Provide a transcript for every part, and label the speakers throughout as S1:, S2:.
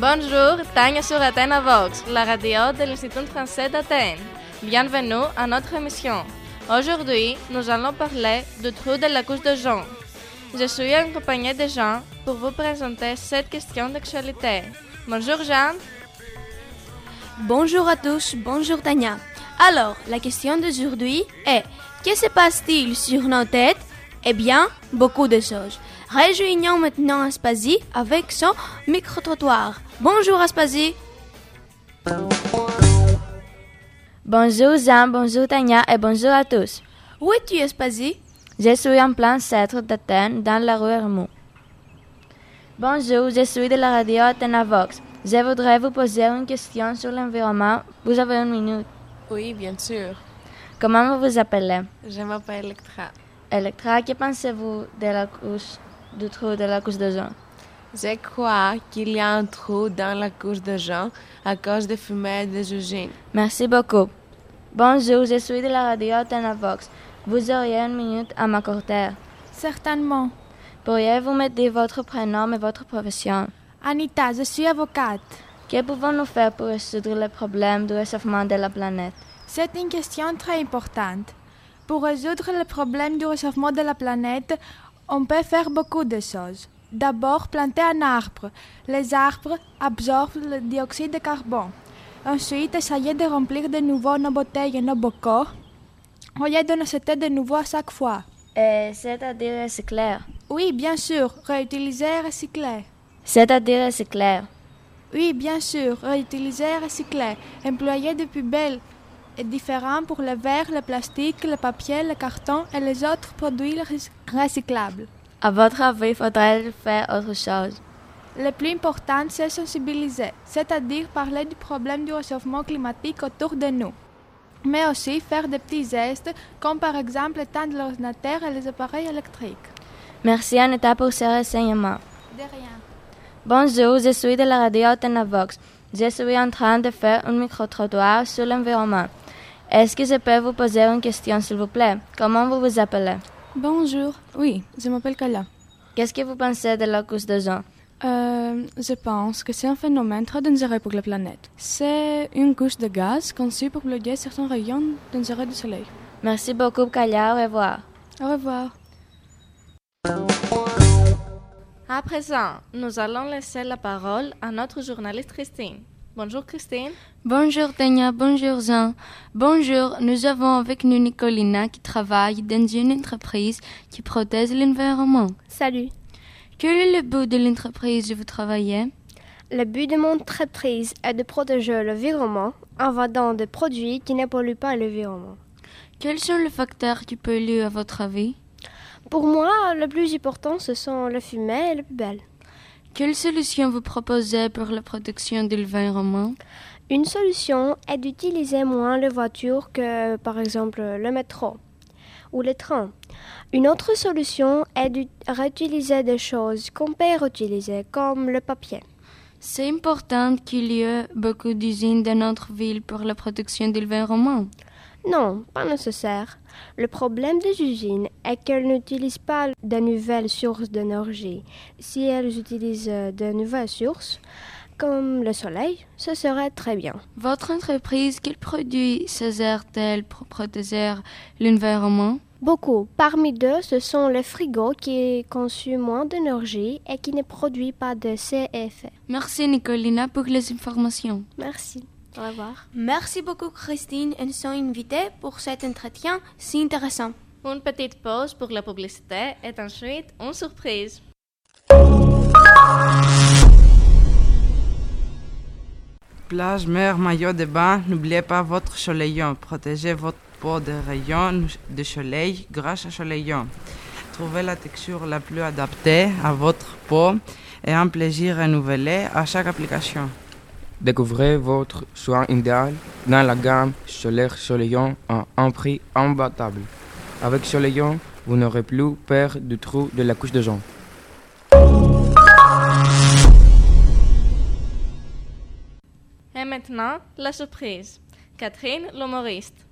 S1: Bonjour, Tania sur Athéna Vox, la radio de l'Institut français d'Athènes. Bienvenue à notre émission. Aujourd'hui, nous allons parler du trou de la couche de Jean. Je suis accompagnée de Jean pour vous présenter cette question d'actualité. Bonjour Jean.
S2: Bonjour à tous, bonjour Tania. Alors, la question d'aujourd'hui est que se passe-t-il sur nos têtes? Eh bien, beaucoup de choses. Rejoignons maintenant Aspasie avec son micro-trottoir. Bonjour Aspasie.
S3: Bonjour Jean, bonjour Tania et bonjour à tous.
S2: Où es-tu Aspasie
S3: Je suis en plein centre d'Athènes, dans la rue Hermou. Bonjour, je suis de la radio Athéna Vox. Je voudrais vous poser une question sur l'environnement. Vous avez une minute.
S4: Oui, bien sûr.
S3: Comment vous vous appelez?
S4: Je m'appelle Electra.
S3: Electra, que pensez-vous de la couche, du trou de la couche de Jean
S4: Je crois qu'il y a un trou dans la couche de Jean à cause des fumées des usines.
S3: Merci beaucoup. Bonjour, je suis de la radio Athéna Vox. Vous auriez une minute à m'accorder.
S5: Certainement.
S3: Pourriez-vous me dire votre prénom et votre profession?
S5: Anita, je suis avocate.
S3: Que pouvons-nous faire pour résoudre le problème du réchauffement de la planète?
S5: C'est une question très importante. Pour résoudre le problème du réchauffement de la planète, on peut faire beaucoup de choses. D'abord, planter un arbre. Les arbres absorbent le dioxyde de carbone. Ensuite, essayer de remplir de nouveau nos bouteilles et nos bocaux au lieu de nous jeter de nouveau à chaque fois.
S3: C'est-à-dire recycler
S5: Oui, bien sûr, réutiliser et recycler.
S3: C'est-à-dire recycler
S5: Oui, bien sûr, réutiliser et recycler. Employer des poubelles est différent pour le verre, le plastique, le papier, le carton et les autres produits recyclables.
S3: À votre avis, faudrait faire autre chose?
S5: Le plus important, c'est sensibiliser, c'est-à-dire parler du problème du réchauffement climatique autour de nous. Mais aussi faire des petits gestes, comme par exemple éteindre l'ordinateur et les appareils électriques.
S3: Merci Anita pour ces renseignements.
S5: De rien.
S3: Bonjour, je suis de la radio Vox. Je suis en train de faire un micro-trottoir sur l'environnement. Est-ce que je peux vous poser une question, s'il vous plaît? Comment vous vous appelez?
S6: Bonjour, oui, je m'appelle Kala.
S3: Qu'est-ce que vous pensez de la couche de Jean?
S6: Euh, je pense que c'est un phénomène très dangereux pour la planète. C'est une couche de gaz conçue pour bloquer certains rayons dangereux du soleil.
S3: Merci beaucoup, Kala. Au revoir.
S6: Au revoir.
S1: À présent, nous allons laisser la parole à notre journaliste Christine. Bonjour Christine.
S7: Bonjour Tania, bonjour Jean. Bonjour, nous avons avec nous Nicolina qui travaille dans une entreprise qui protège l'environnement.
S8: Salut.
S7: Quel est le but de l'entreprise où vous travaillez?
S8: Le but de mon entreprise est de protéger l'environnement en vendant des produits qui ne polluent pas l'environnement.
S7: Quels sont les facteurs qui polluent à votre avis?
S8: Pour moi, le plus important, ce sont le fumet et le poubelle.
S7: Quelle solution vous proposez pour la protection de l'environnement
S8: Une solution est d'utiliser moins les voitures que, par exemple, le métro ou les trains. Une autre solution est de réutiliser des choses qu'on peut réutiliser, comme le papier.
S7: C'est important qu'il y ait beaucoup d'usines dans notre ville pour la protection de l'environnement.
S8: Non, pas nécessaire. Le problème des usines est qu'elles n'utilisent pas de nouvelles sources d'énergie. Si elles utilisent de nouvelles sources, comme le soleil, ce serait très bien.
S7: Votre entreprise, quels produits se sert-elle pour protéger l'environnement?
S8: Beaucoup. Parmi eux, ce sont les frigos qui consomment moins d'énergie et qui ne produisent pas de CFE.
S7: Merci Nicolina pour les informations.
S8: Merci. Au revoir.
S2: Merci beaucoup Christine et son invité pour cet entretien si intéressant.
S1: Une petite pause pour la publicité et ensuite une surprise.
S9: Plage, mer, maillot de bain, n'oubliez pas votre soleillant. Protégez votre peau des rayons de soleil grâce au soleillant. Trouvez la texture la plus adaptée à votre peau et un plaisir renouvelé à chaque application.
S10: Découvrez votre soin idéal dans la gamme solaire Soleillant à un prix imbattable. Avec Soleillant, vous n'aurez plus peur du trou de la couche de Jean.
S1: Et maintenant, la surprise. Catherine, l'humoriste.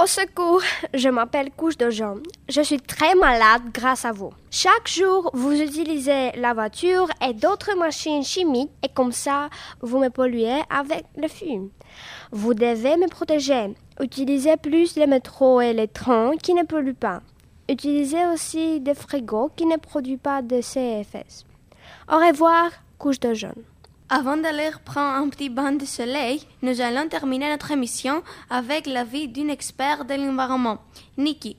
S8: Au secours, je m'appelle Couche de Jean. Je suis très malade grâce à vous. Chaque jour, vous utilisez la voiture et d'autres machines chimiques et comme ça, vous me polluez avec le fume. Vous devez me protéger. Utilisez plus les métros et les trains qui ne polluent pas. Utilisez aussi des frigos qui ne produisent pas de CFS. Au revoir, Couche de Jean.
S2: Avant d'aller prendre un petit bain de soleil, nous allons terminer notre émission avec l'avis d'une experte de l'environnement, Nikki.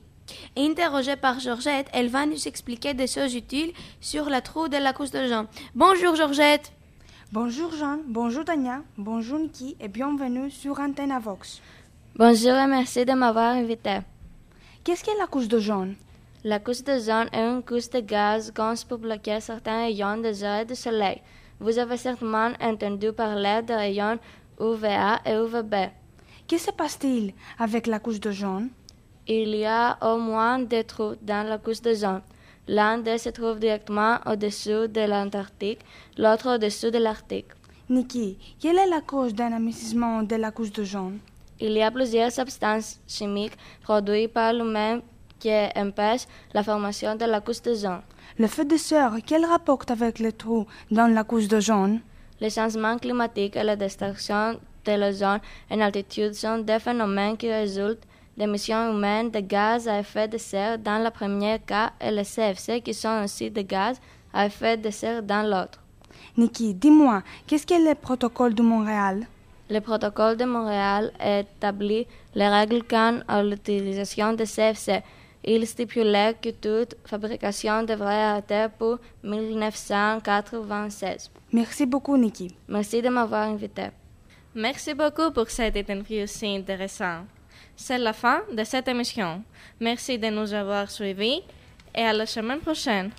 S2: Interrogée par Georgette, elle va nous expliquer des choses utiles sur la trou de la couche de Jean. Bonjour Georgette.
S11: Bonjour Jean, bonjour Tania, bonjour Nikki et bienvenue sur Antenne Vox.
S3: Bonjour et merci de m'avoir invité.
S11: Qu'est-ce qu'est la couche de jaune
S3: La couche de jaune est une couche de gaz conçue pour bloquer certains rayons des heures du soleil. Vous avez certainement entendu parler des rayons UVA et UVB.
S11: Que se passe-t-il avec la couche de jaune
S3: Il y a au moins deux trous dans la couche de jaune. L'un d'eux se trouve directement au-dessous de l'Antarctique, l'autre au-dessous de l'Arctique.
S11: Nikki, quelle est la cause d'un amincissement de la couche de jaune
S3: Il y a plusieurs substances chimiques produites par l'humain qui empêchent la formation de la couche de jaune.
S11: Le feu de serre, quel rapport avec les trous dans la couche de jaune
S3: Les changements climatiques et la destruction de l'ozone en altitude sont des phénomènes qui résultent d'émissions humaines de gaz à effet de serre dans le premier cas et les CFC qui sont aussi des gaz à effet de serre dans l'autre.
S11: Nikki, dis-moi, qu'est-ce qu'est le protocole de Montréal?
S3: Le protocole de Montréal établit les règles quant à l'utilisation des CFC. Il stipulait que toute fabrication devrait arrêter pour 1996.
S11: Merci beaucoup, Nikki.
S3: Merci de m'avoir invité.
S1: Merci beaucoup pour cette interview si intéressante. C'est la fin de cette émission. Merci de nous avoir suivis et à la semaine prochaine.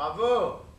S12: Bravo